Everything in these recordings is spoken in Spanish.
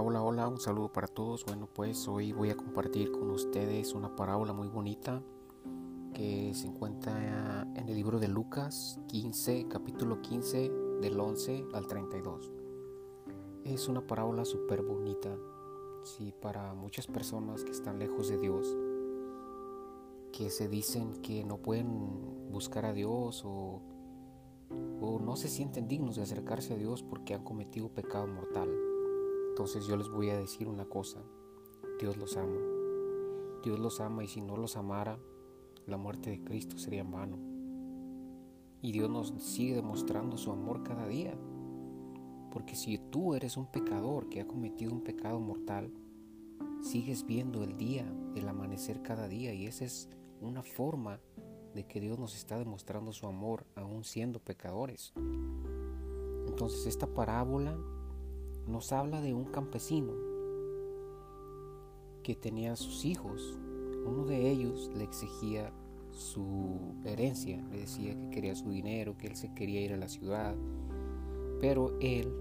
Hola, hola, un saludo para todos. Bueno, pues hoy voy a compartir con ustedes una parábola muy bonita que se encuentra en el libro de Lucas 15, capítulo 15, del 11 al 32. Es una parábola súper bonita, sí, para muchas personas que están lejos de Dios, que se dicen que no pueden buscar a Dios o, o no se sienten dignos de acercarse a Dios porque han cometido pecado mortal. Entonces yo les voy a decir una cosa, Dios los ama. Dios los ama y si no los amara, la muerte de Cristo sería en vano. Y Dios nos sigue demostrando su amor cada día. Porque si tú eres un pecador que ha cometido un pecado mortal, sigues viendo el día, el amanecer cada día. Y esa es una forma de que Dios nos está demostrando su amor aún siendo pecadores. Entonces esta parábola nos habla de un campesino que tenía sus hijos. Uno de ellos le exigía su herencia, le decía que quería su dinero, que él se quería ir a la ciudad, pero él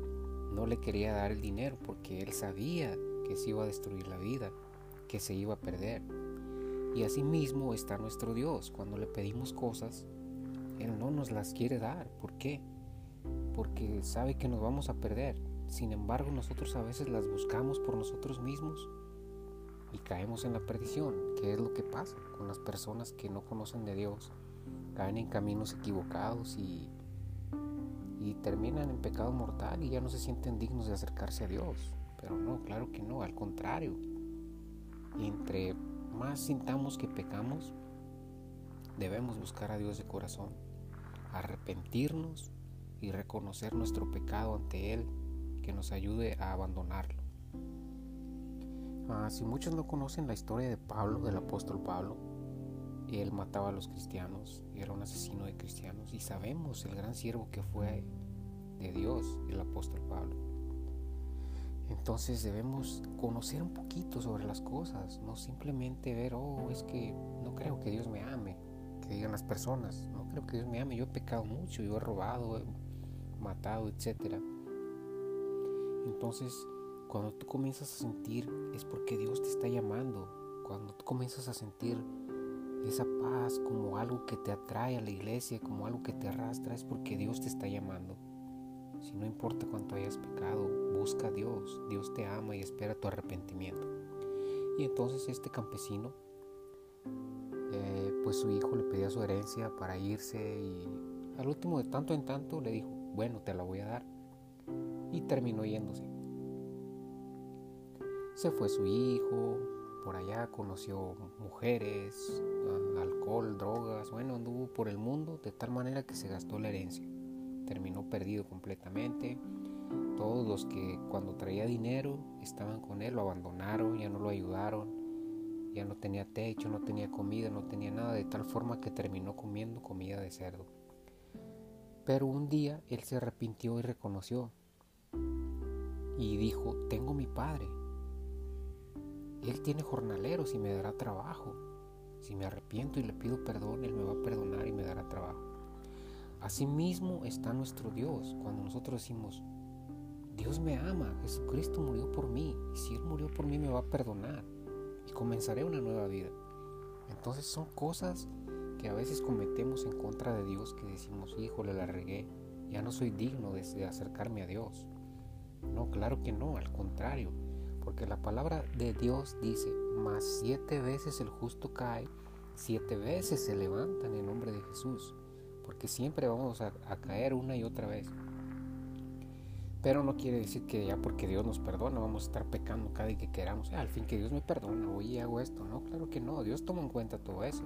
no le quería dar el dinero porque él sabía que se iba a destruir la vida, que se iba a perder. Y asimismo está nuestro Dios. Cuando le pedimos cosas, Él no nos las quiere dar. ¿Por qué? Porque sabe que nos vamos a perder. Sin embargo, nosotros a veces las buscamos por nosotros mismos y caemos en la perdición, que es lo que pasa con las personas que no conocen de Dios. Caen en caminos equivocados y, y terminan en pecado mortal y ya no se sienten dignos de acercarse a Dios. Pero no, claro que no, al contrario. Entre más sintamos que pecamos, debemos buscar a Dios de corazón, arrepentirnos y reconocer nuestro pecado ante Él que nos ayude a abandonarlo. Ah, si muchos no conocen la historia de Pablo, del apóstol Pablo, él mataba a los cristianos, era un asesino de cristianos y sabemos el gran siervo que fue de Dios, el apóstol Pablo. Entonces debemos conocer un poquito sobre las cosas, no simplemente ver, oh, es que no creo que Dios me ame, que digan las personas, no creo que Dios me ame, yo he pecado mucho, yo he robado, he matado, etcétera. Entonces, cuando tú comienzas a sentir es porque Dios te está llamando. Cuando tú comienzas a sentir esa paz como algo que te atrae a la iglesia, como algo que te arrastra, es porque Dios te está llamando. Si no importa cuánto hayas pecado, busca a Dios. Dios te ama y espera tu arrepentimiento. Y entonces este campesino, eh, pues su hijo le pedía su herencia para irse y al último de tanto en tanto le dijo, bueno, te la voy a dar y terminó yéndose. Se fue su hijo, por allá conoció mujeres, alcohol, drogas, bueno, anduvo por el mundo de tal manera que se gastó la herencia. Terminó perdido completamente. Todos los que cuando traía dinero estaban con él lo abandonaron, ya no lo ayudaron, ya no tenía techo, no tenía comida, no tenía nada, de tal forma que terminó comiendo comida de cerdo. Pero un día él se arrepintió y reconoció y dijo, tengo mi padre. Él tiene jornaleros y me dará trabajo. Si me arrepiento y le pido perdón, Él me va a perdonar y me dará trabajo. Asimismo está nuestro Dios cuando nosotros decimos, Dios me ama, Jesucristo murió por mí, y si Él murió por mí me va a perdonar y comenzaré una nueva vida. Entonces son cosas que a veces cometemos en contra de Dios que decimos, híjole, la regué, ya no soy digno de acercarme a Dios. No, claro que no, al contrario, porque la palabra de Dios dice, más siete veces el justo cae, siete veces se levanta en el nombre de Jesús, porque siempre vamos a, caer una y otra vez. Pero no quiere decir que ya porque Dios nos perdona vamos a estar pecando cada vez que queramos. Ah, al fin que Dios me perdona, hoy hago esto. No, claro que no. Dios toma en cuenta todo eso.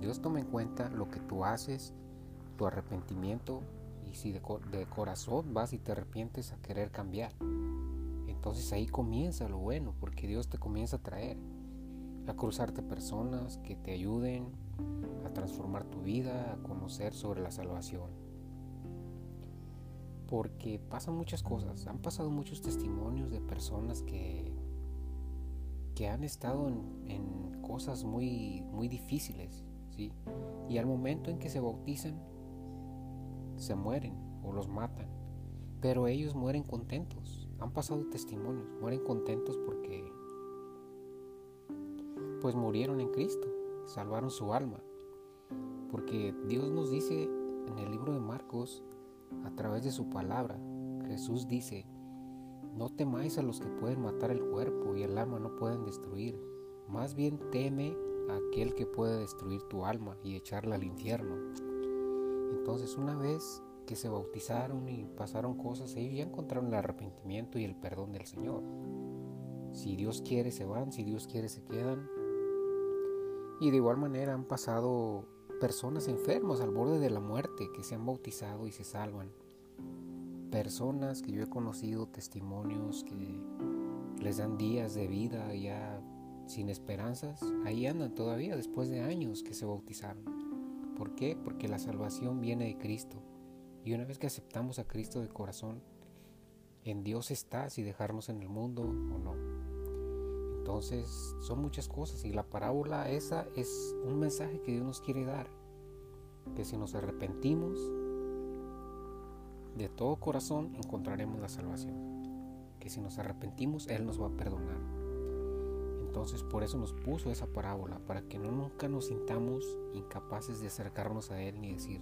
Dios toma en cuenta lo que tú haces, tu arrepentimiento, y si de, corazón vas y te arrepientes a querer cambiar, entonces ahí comienza lo bueno, porque Dios te comienza a traer, a cruzarte personas que te ayuden a transformar tu vida, a conocer sobre la salvación. Porque pasan muchas cosas, han pasado muchos testimonios de personas que, que han estado en, en cosas muy, muy difíciles, ¿sí? Y al momento en que se bautizan, se mueren o los matan, pero ellos mueren contentos. han pasado testimonios, mueren contentos porque pues murieron en Cristo, salvaron su alma. Porque Dios nos dice en el libro de Marcos, a través de su palabra, Jesús dice, no temáis a los que pueden matar el cuerpo y el alma no pueden destruir, más bien teme a aquel que puede destruir tu alma y echarla al infierno. Entonces una vez que se bautizaron y pasaron cosas, ellos ya encontraron el arrepentimiento y el perdón del Señor. Si Dios quiere se van, si Dios quiere se quedan. Y de igual manera han pasado personas enfermas al borde de la muerte que se han bautizado y se salvan. Personas que yo he conocido, testimonios que les dan días de vida ya sin esperanzas, ahí andan todavía después de años que se bautizaron. ¿Por qué? Porque la salvación viene de Cristo. Y una vez que aceptamos a Cristo de corazón, en Dios está si dejarnos en el mundo o no. Entonces son muchas cosas y la parábola esa es un mensaje que Dios nos quiere dar. Que si nos arrepentimos de todo corazón encontraremos la salvación. Que si nos arrepentimos Él nos va a perdonar. Entonces por eso nos puso esa parábola, para que no nunca nos sintamos incapaces de acercarnos a Él ni decir,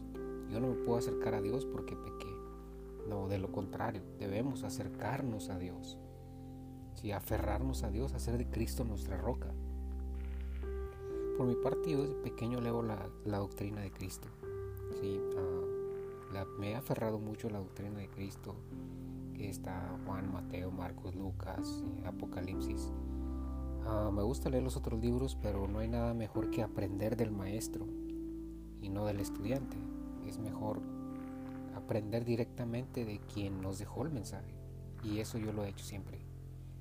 yo no me puedo acercar a Dios porque pequé. No, de lo contrario, debemos acercarnos a Dios. Sí, aferrarnos a Dios, hacer de Cristo nuestra roca. Por mi parte, yo desde pequeño leo la, doctrina de Cristo. Sí, ah, me he aferrado mucho a la doctrina de Cristo, que está Juan, Mateo, Marcos, Lucas, Apocalipsis. Ah, me gusta leer los otros libros, pero no hay nada mejor que aprender del maestro y no del estudiante. Es mejor aprender directamente de quien nos dejó el mensaje. Y eso yo lo he hecho siempre.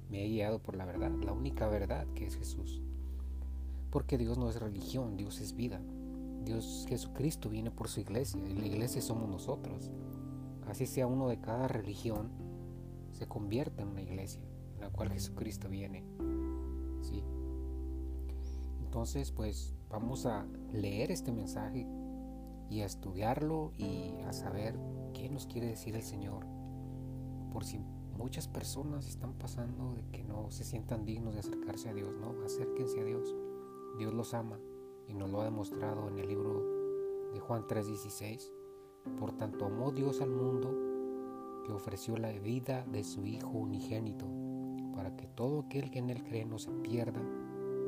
Me he guiado por la verdad, la única verdad que es Jesús. Porque Dios no es religión, Dios es vida. Dios Jesucristo viene por su iglesia y la iglesia somos nosotros. Así sea uno de cada religión, se convierte en una iglesia en la cual Jesucristo viene. ¿Sí? Entonces, pues vamos a leer este mensaje y a estudiarlo y a saber qué nos quiere decir el Señor. Por si muchas personas están pasando de que no se sientan dignos de acercarse a Dios, no, acérquense a Dios. Dios los ama y nos lo ha demostrado en el libro de Juan 3:16. Por tanto amó Dios al mundo que ofreció la vida de su Hijo unigénito, para que todo aquel que en él cree no se pierda,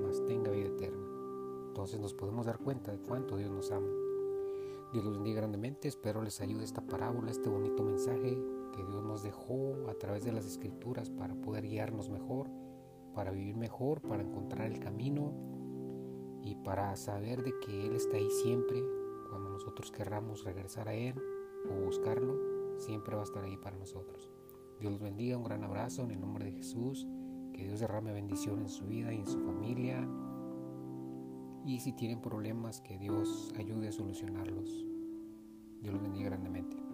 mas tenga vida eterna. Entonces nos podemos dar cuenta de cuánto Dios nos ama. Dios los bendiga grandemente. Espero les ayude esta parábola, este bonito mensaje que Dios nos dejó a través de las escrituras para poder guiarnos mejor, para vivir mejor, para encontrar el camino y para saber de que Él está ahí siempre. Cuando nosotros querramos regresar a Él o buscarlo, siempre va a estar ahí para nosotros. Dios los bendiga, un gran abrazo en el nombre de Jesús. Que Dios derrame bendición en su vida y en su familia y si tienen problemas que Dios ayude a solucionarlos. Dios los bendiga grandemente.